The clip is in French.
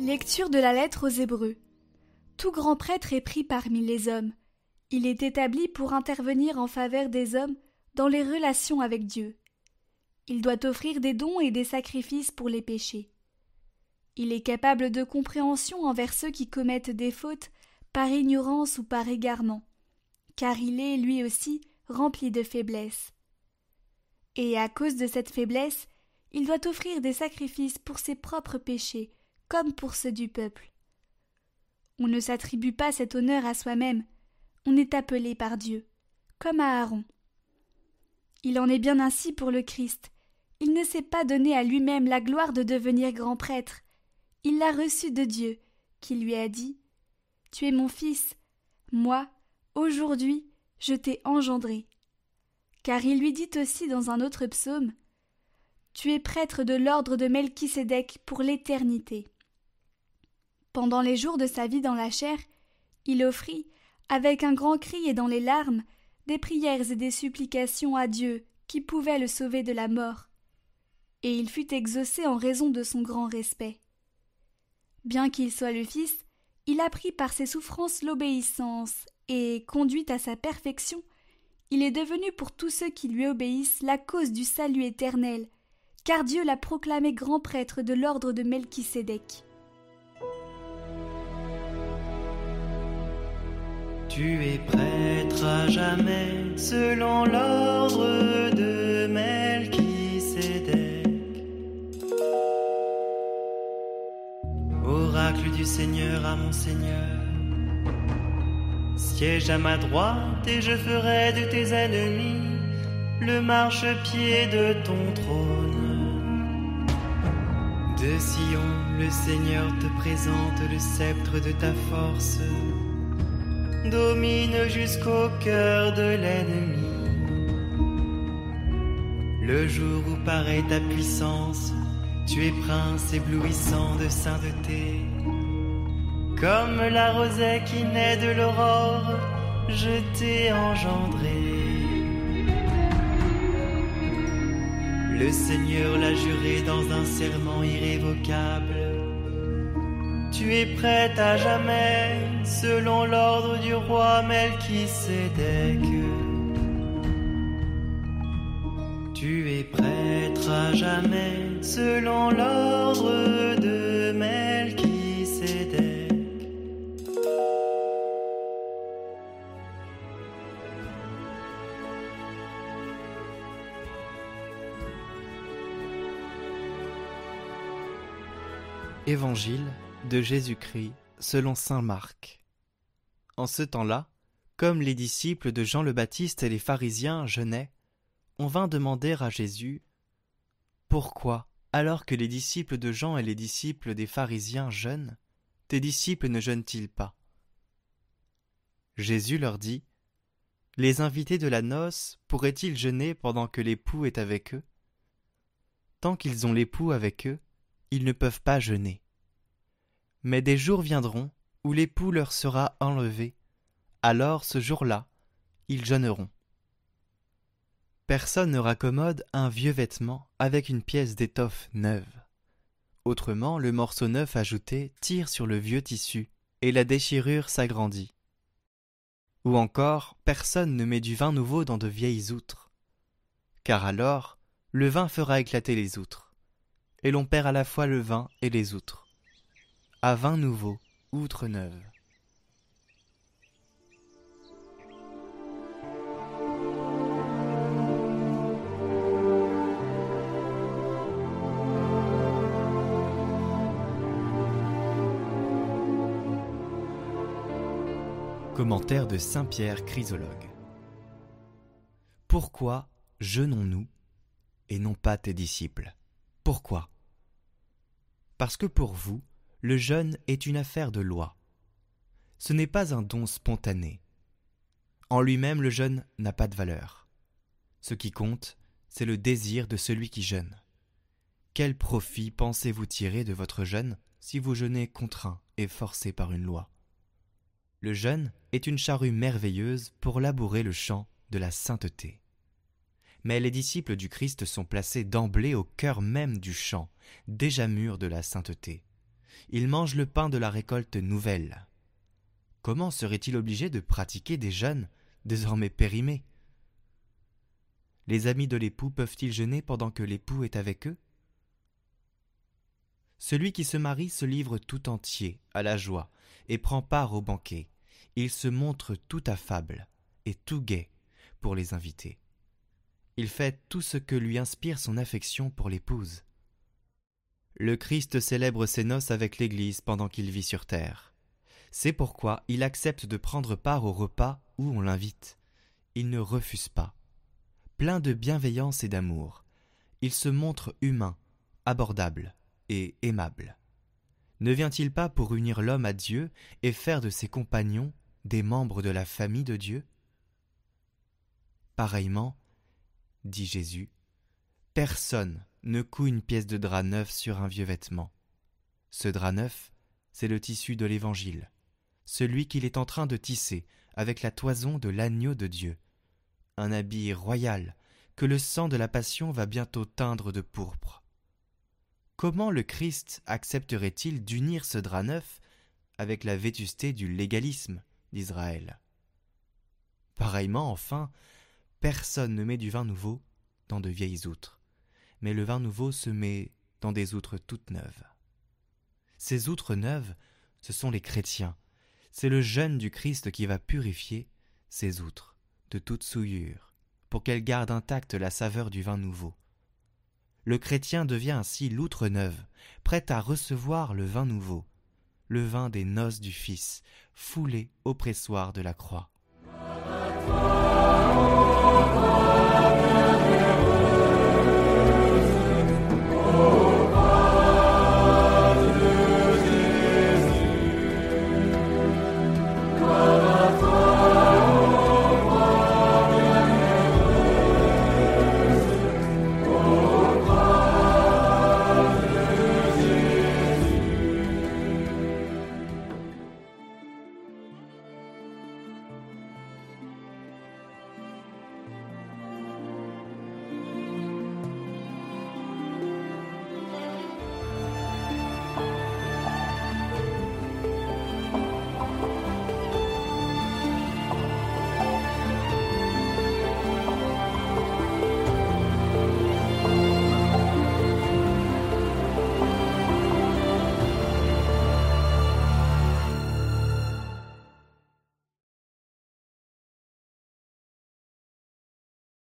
Lecture de la lettre aux Hébreux. Tout grand prêtre est pris parmi les hommes. Il est établi pour intervenir en faveur des hommes dans les relations avec Dieu. Il doit offrir des dons et des sacrifices pour les péchés. Il est capable de compréhension envers ceux qui commettent des fautes par ignorance ou par égarement, car il est, lui aussi, rempli de faiblesse. Et à cause de cette faiblesse, il doit offrir des sacrifices pour ses propres péchés, comme pour ceux du peuple. On ne s'attribue pas cet honneur à soi-même, on est appelé par Dieu, comme à Aaron. Il en est bien ainsi pour le Christ. Il ne s'est pas donné à lui-même la gloire de devenir grand prêtre. Il l'a reçu de Dieu, qui lui a dit Tu es mon fils, moi, aujourd'hui, je t'ai engendré. Car il lui dit aussi dans un autre psaume Tu es prêtre de l'ordre de Melchisédek pour l'éternité. Pendant les jours de sa vie dans la chair, il offrit, avec un grand cri et dans les larmes, des prières et des supplications à Dieu qui pouvait le sauver de la mort. Et il fut exaucé en raison de son grand respect. Bien qu'il soit le Fils, il apprit par ses souffrances l'obéissance, et, conduit à sa perfection, il est devenu pour tous ceux qui lui obéissent la cause du salut éternel, car Dieu l'a proclamé grand prêtre de l'ordre de Melchisédek. Tu es prêtre à jamais selon l'ordre de Melchisédek. Oracle du Seigneur à mon Seigneur. Siège à ma droite et je ferai de tes ennemis le marchepied de ton trône. De Sion, le Seigneur te présente le sceptre de ta force domine jusqu'au cœur de l'ennemi. Le jour où paraît ta puissance, tu es prince éblouissant de sainteté. Comme la rosée qui naît de l'aurore, je t'ai engendré. Le Seigneur l'a juré dans un serment irrévocable tu es prête à jamais, selon l'ordre du roi Melchisédek. Tu es prêtre à jamais, selon l'ordre de Melchisédek. Évangile de Jésus-Christ selon saint Marc. En ce temps-là, comme les disciples de Jean le Baptiste et les pharisiens jeûnaient, on vint demander à Jésus Pourquoi, alors que les disciples de Jean et les disciples des pharisiens jeûnent, tes disciples ne jeûnent-ils pas? Jésus leur dit Les invités de la noce pourraient-ils jeûner pendant que l'époux est avec eux? Tant qu'ils ont l'époux avec eux, ils ne peuvent pas jeûner. Mais des jours viendront où l'époux leur sera enlevé. Alors ce jour-là, ils jeûneront. Personne ne raccommode un vieux vêtement avec une pièce d'étoffe neuve. Autrement, le morceau neuf ajouté tire sur le vieux tissu, et la déchirure s'agrandit. Ou encore, personne ne met du vin nouveau dans de vieilles outres. Car alors, le vin fera éclater les outres, et l'on perd à la fois le vin et les outres à vin nouveau, outre neuve. Commentaire de Saint Pierre Chrysologue. Pourquoi jeûnons-nous et non pas tes disciples? Pourquoi? Parce que pour vous, le jeûne est une affaire de loi. Ce n'est pas un don spontané. En lui-même, le jeûne n'a pas de valeur. Ce qui compte, c'est le désir de celui qui jeûne. Quel profit pensez-vous tirer de votre jeûne si vous jeûnez contraint et forcé par une loi? Le jeûne est une charrue merveilleuse pour labourer le champ de la sainteté. Mais les disciples du Christ sont placés d'emblée au cœur même du champ, déjà mûr de la sainteté il mange le pain de la récolte nouvelle. Comment serait-il obligé de pratiquer des jeûnes désormais périmés? Les amis de l'époux peuvent-ils jeûner pendant que l'époux est avec eux? Celui qui se marie se livre tout entier à la joie et prend part au banquet. Il se montre tout affable et tout gai pour les invités. Il fait tout ce que lui inspire son affection pour l'épouse. Le Christ célèbre ses noces avec l'Église pendant qu'il vit sur terre. C'est pourquoi il accepte de prendre part au repas où on l'invite. Il ne refuse pas. Plein de bienveillance et d'amour, il se montre humain, abordable et aimable. Ne vient-il pas pour unir l'homme à Dieu et faire de ses compagnons des membres de la famille de Dieu? Pareillement, dit Jésus, personne ne coud une pièce de drap neuf sur un vieux vêtement. Ce drap neuf, c'est le tissu de l'Évangile, celui qu'il est en train de tisser avec la toison de l'agneau de Dieu, un habit royal que le sang de la Passion va bientôt teindre de pourpre. Comment le Christ accepterait-il d'unir ce drap neuf avec la vétusté du légalisme d'Israël? Pareillement, enfin, personne ne met du vin nouveau dans de vieilles outres, mais le vin nouveau se met dans des outres toutes neuves. Ces outres neuves, ce sont les chrétiens. C'est le jeûne du Christ qui va purifier ces outres de toute souillure, pour qu'elles gardent intacte la saveur du vin nouveau. Le chrétien devient ainsi l'outre neuve, prêt à recevoir le vin nouveau, le vin des noces du Fils, foulé au pressoir de la croix.